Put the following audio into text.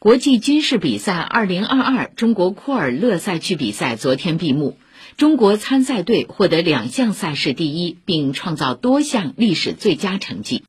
国际军事比赛二零二二中国库尔勒赛区比赛昨天闭幕中国参赛队获得两项赛事第一并创造多项历史最佳成绩